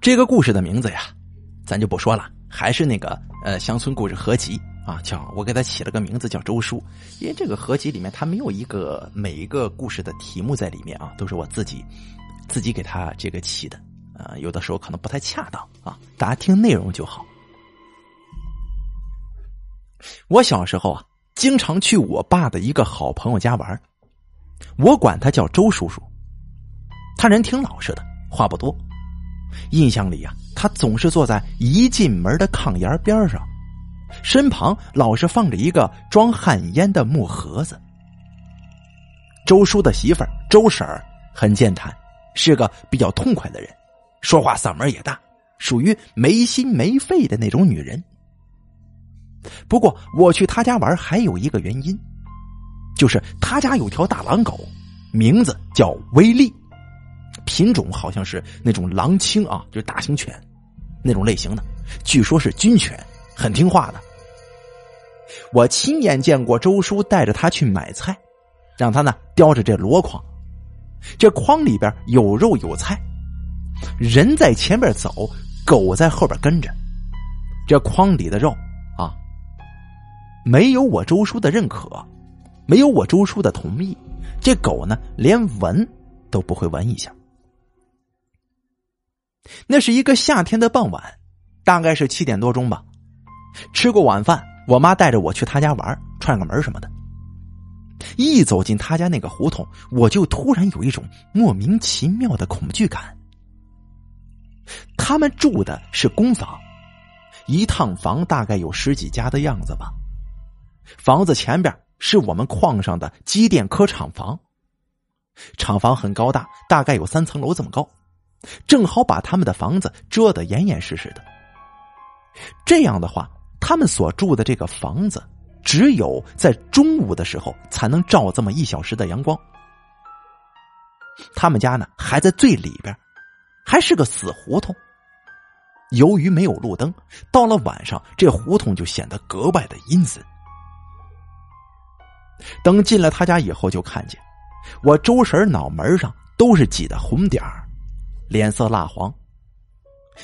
这个故事的名字呀，咱就不说了，还是那个呃乡村故事合集啊，叫我给他起了个名字叫周叔，因为这个合集里面它没有一个每一个故事的题目在里面啊，都是我自己自己给他这个起的啊，有的时候可能不太恰当啊，大家听内容就好。我小时候啊，经常去我爸的一个好朋友家玩，我管他叫周叔叔，他人挺老实的，话不多。印象里呀，他总是坐在一进门的炕沿边上，身旁老是放着一个装旱烟的木盒子。周叔的媳妇儿周婶儿很健谈，是个比较痛快的人，说话嗓门也大，属于没心没肺的那种女人。不过我去他家玩还有一个原因，就是他家有条大狼狗，名字叫威力。品种好像是那种狼青啊，就是大型犬那种类型的，据说是军犬，很听话的。我亲眼见过周叔带着他去买菜，让他呢叼着这箩筐，这筐里边有肉有菜，人在前边走，狗在后边跟着。这筐里的肉啊，没有我周叔的认可，没有我周叔的同意，这狗呢连闻都不会闻一下。那是一个夏天的傍晚，大概是七点多钟吧。吃过晚饭，我妈带着我去她家玩，串个门什么的。一走进他家那个胡同，我就突然有一种莫名其妙的恐惧感。他们住的是公房，一趟房大概有十几家的样子吧。房子前边是我们矿上的机电科厂房，厂房很高大，大概有三层楼这么高。正好把他们的房子遮得严严实实的。这样的话，他们所住的这个房子，只有在中午的时候才能照这么一小时的阳光。他们家呢还在最里边，还是个死胡同。由于没有路灯，到了晚上，这胡同就显得格外的阴森。等进了他家以后，就看见我周婶脑门上都是挤的红点儿。脸色蜡黄，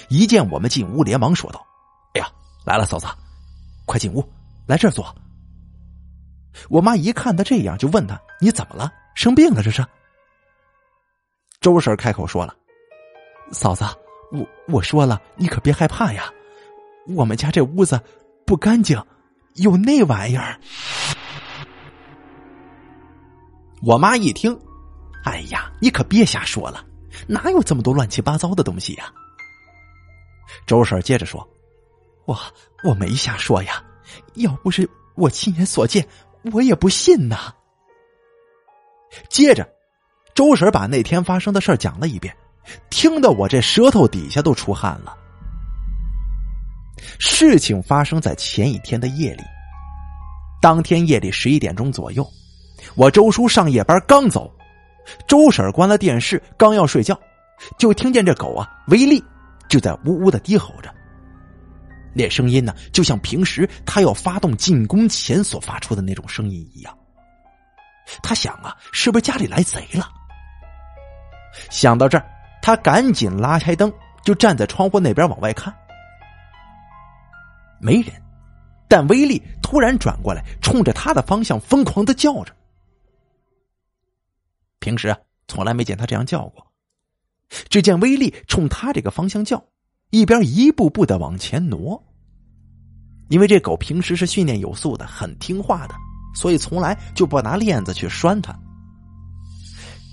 一见我们进屋，连忙说道：“哎呀，来了，嫂子，快进屋，来这儿坐。”我妈一看他这样，就问他：“你怎么了？生病了？这是？”周婶开口说了：“嫂子，我我说了，你可别害怕呀，我们家这屋子不干净，有那玩意儿。”我妈一听：“哎呀，你可别瞎说了。”哪有这么多乱七八糟的东西呀？周婶接着说：“我我没瞎说呀，要不是我亲眼所见，我也不信呐。”接着，周婶把那天发生的事讲了一遍，听得我这舌头底下都出汗了。事情发生在前一天的夜里，当天夜里十一点钟左右，我周叔上夜班刚走。周婶关了电视，刚要睡觉，就听见这狗啊，威力就在呜呜的低吼着。那声音呢，就像平时他要发动进攻前所发出的那种声音一样。他想啊，是不是家里来贼了？想到这儿，他赶紧拉开灯，就站在窗户那边往外看，没人。但威力突然转过来，冲着他的方向疯狂的叫着。平时啊，从来没见他这样叫过。只见威力冲他这个方向叫，一边一步步的往前挪。因为这狗平时是训练有素的，很听话的，所以从来就不拿链子去拴它。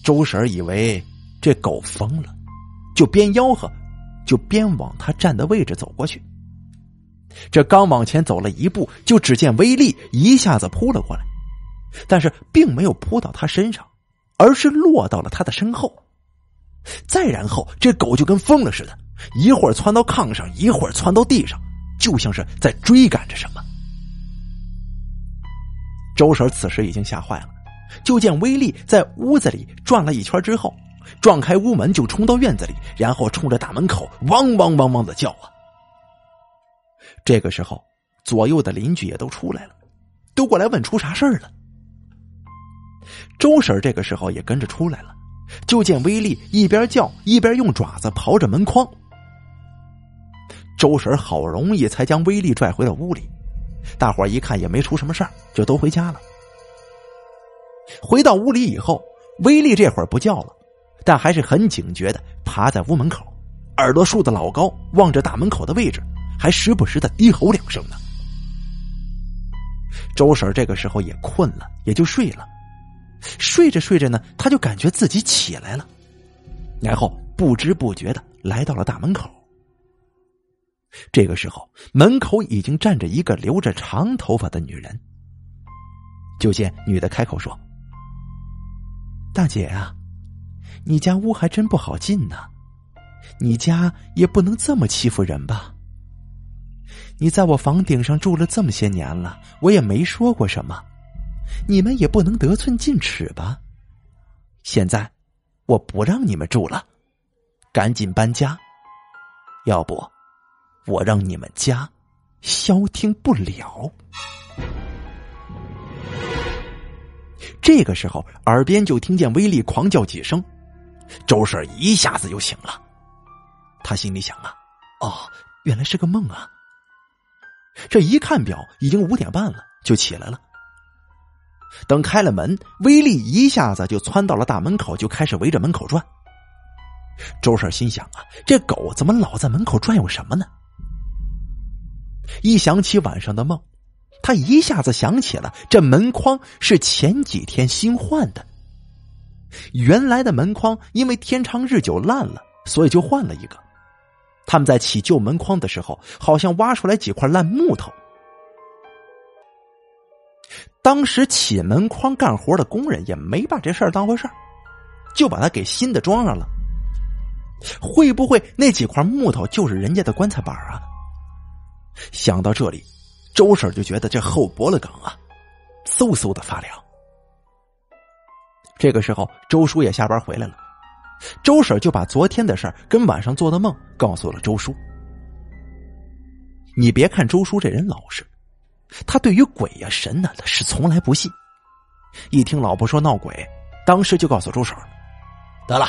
周婶以为这狗疯了，就边吆喝，就边往他站的位置走过去。这刚往前走了一步，就只见威力一下子扑了过来，但是并没有扑到他身上。而是落到了他的身后，再然后，这狗就跟疯了似的，一会儿窜到炕上，一会儿窜到地上，就像是在追赶着什么。周婶此时已经吓坏了，就见威力在屋子里转了一圈之后，撞开屋门就冲到院子里，然后冲着大门口汪汪汪汪的叫啊。这个时候，左右的邻居也都出来了，都过来问出啥事儿了。周婶这个时候也跟着出来了，就见威力一边叫一边用爪子刨着门框，周婶好容易才将威力拽回了屋里，大伙一看也没出什么事儿，就都回家了。回到屋里以后，威力这会儿不叫了，但还是很警觉的趴在屋门口，耳朵竖得老高，望着大门口的位置，还时不时的低吼两声呢。周婶这个时候也困了，也就睡了。睡着睡着呢，他就感觉自己起来了，然后不知不觉的来到了大门口。这个时候，门口已经站着一个留着长头发的女人。就见女的开口说：“大姐啊，你家屋还真不好进呢，你家也不能这么欺负人吧？你在我房顶上住了这么些年了，我也没说过什么。”你们也不能得寸进尺吧？现在我不让你们住了，赶紧搬家，要不我让你们家消停不了。这个时候，耳边就听见威力狂叫几声，周婶一下子就醒了。他心里想啊，哦，原来是个梦啊。这一看表，已经五点半了，就起来了。等开了门，威力一下子就窜到了大门口，就开始围着门口转。周婶心想啊，这狗怎么老在门口转悠什么呢？一想起晚上的梦，他一下子想起了这门框是前几天新换的。原来的门框因为天长日久烂了，所以就换了一个。他们在起旧门框的时候，好像挖出来几块烂木头。当时起门框干活的工人也没把这事儿当回事儿，就把它给新的装上了。会不会那几块木头就是人家的棺材板啊？想到这里，周婶就觉得这后脖子梗啊，嗖嗖的发凉。这个时候，周叔也下班回来了，周婶就把昨天的事儿跟晚上做的梦告诉了周叔。你别看周叔这人老实。他对于鬼呀神呐，他是从来不信。一听老婆说闹鬼，当时就告诉周婶得了，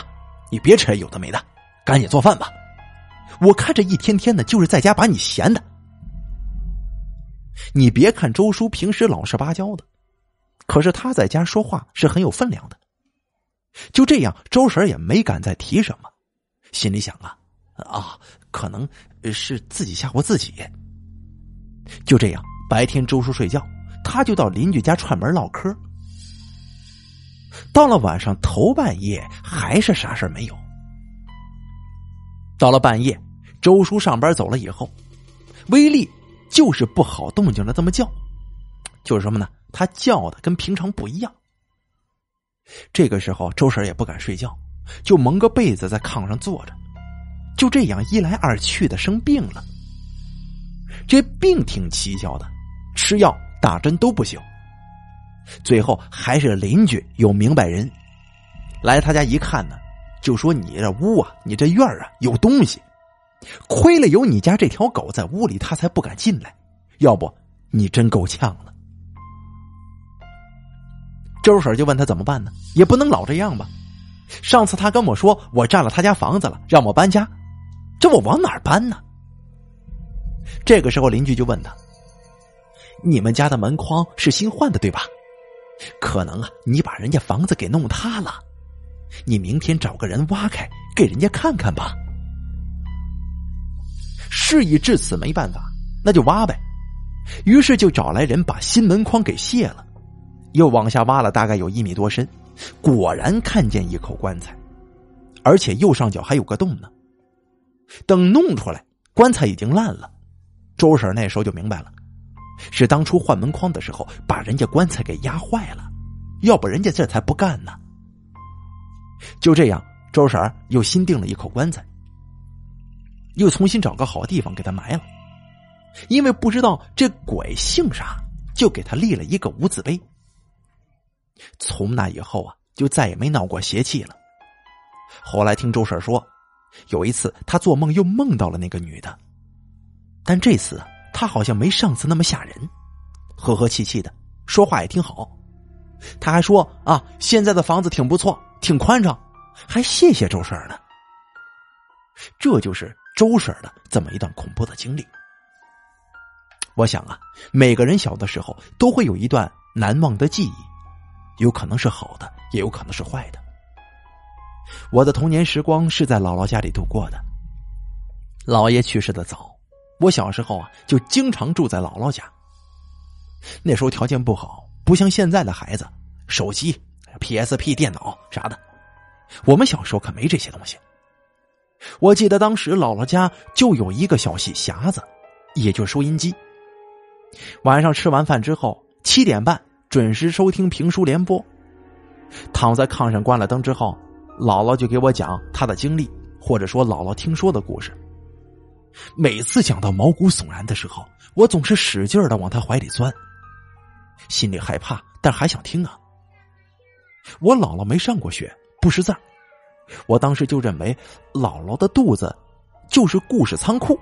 你别扯有的没的，赶紧做饭吧。我看这一天天的，就是在家把你闲的。你别看周叔平时老实巴交的，可是他在家说话是很有分量的。就这样，周婶也没敢再提什么，心里想啊啊，可能是自己吓唬自己。就这样。白天周叔睡觉，他就到邻居家串门唠嗑。到了晚上头半夜，还是啥事没有。到了半夜，周叔上班走了以后，威力就是不好动静的这么叫，就是什么呢？他叫的跟平常不一样。这个时候，周婶也不敢睡觉，就蒙个被子在炕上坐着，就这样一来二去的生病了。这病挺蹊跷的。吃药打针都不行，最后还是邻居有明白人，来他家一看呢，就说你这屋啊，你这院啊有东西，亏了有你家这条狗在屋里，他才不敢进来。要不你真够呛了。周婶就问他怎么办呢？也不能老这样吧。上次他跟我说我占了他家房子了，让我搬家，这我往哪儿搬呢？这个时候邻居就问他。你们家的门框是新换的对吧？可能啊，你把人家房子给弄塌了，你明天找个人挖开给人家看看吧。事已至此，没办法，那就挖呗。于是就找来人把新门框给卸了，又往下挖了大概有一米多深，果然看见一口棺材，而且右上角还有个洞呢。等弄出来，棺材已经烂了。周婶那时候就明白了。是当初换门框的时候把人家棺材给压坏了，要不人家这才不干呢。就这样，周婶又新订了一口棺材，又重新找个好地方给他埋了。因为不知道这鬼姓啥，就给他立了一个无字碑。从那以后啊，就再也没闹过邪气了。后来听周婶说，有一次他做梦又梦到了那个女的，但这次。他好像没上次那么吓人，和和气气的，说话也挺好。他还说啊，现在的房子挺不错，挺宽敞，还谢谢周婶呢。这就是周婶的这么一段恐怖的经历。我想啊，每个人小的时候都会有一段难忘的记忆，有可能是好的，也有可能是坏的。我的童年时光是在姥姥家里度过的。姥爷去世的早，我小时候啊就经常住在姥姥家。那时候条件不好，不像现在的孩子，手机、PSP 电脑啥的。我们小时候可没这些东西。我记得当时姥姥家就有一个小戏匣子，也就是收音机。晚上吃完饭之后，七点半准时收听评书联播。躺在炕上关了灯之后，姥姥就给我讲她的经历，或者说姥姥听说的故事。每次讲到毛骨悚然的时候，我总是使劲的往他怀里钻，心里害怕，但还想听啊。我姥姥没上过学，不识字我当时就认为姥姥的肚子就是故事仓库，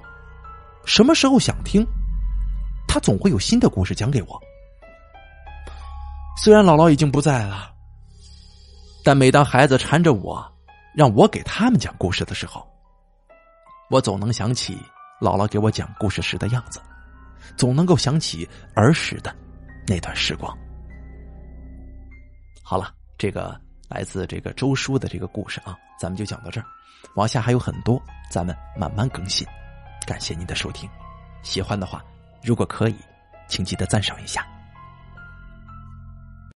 什么时候想听。她总会有新的故事讲给我。虽然姥姥已经不在了，但每当孩子缠着我，让我给他们讲故事的时候，我总能想起姥姥给我讲故事时的样子，总能够想起儿时的那段时光。好了，这个来自这个周叔的这个故事啊，咱们就讲到这儿，往下还有很多，咱们慢慢更新。感谢您的收听，喜欢的话。如果可以，请记得赞赏一下。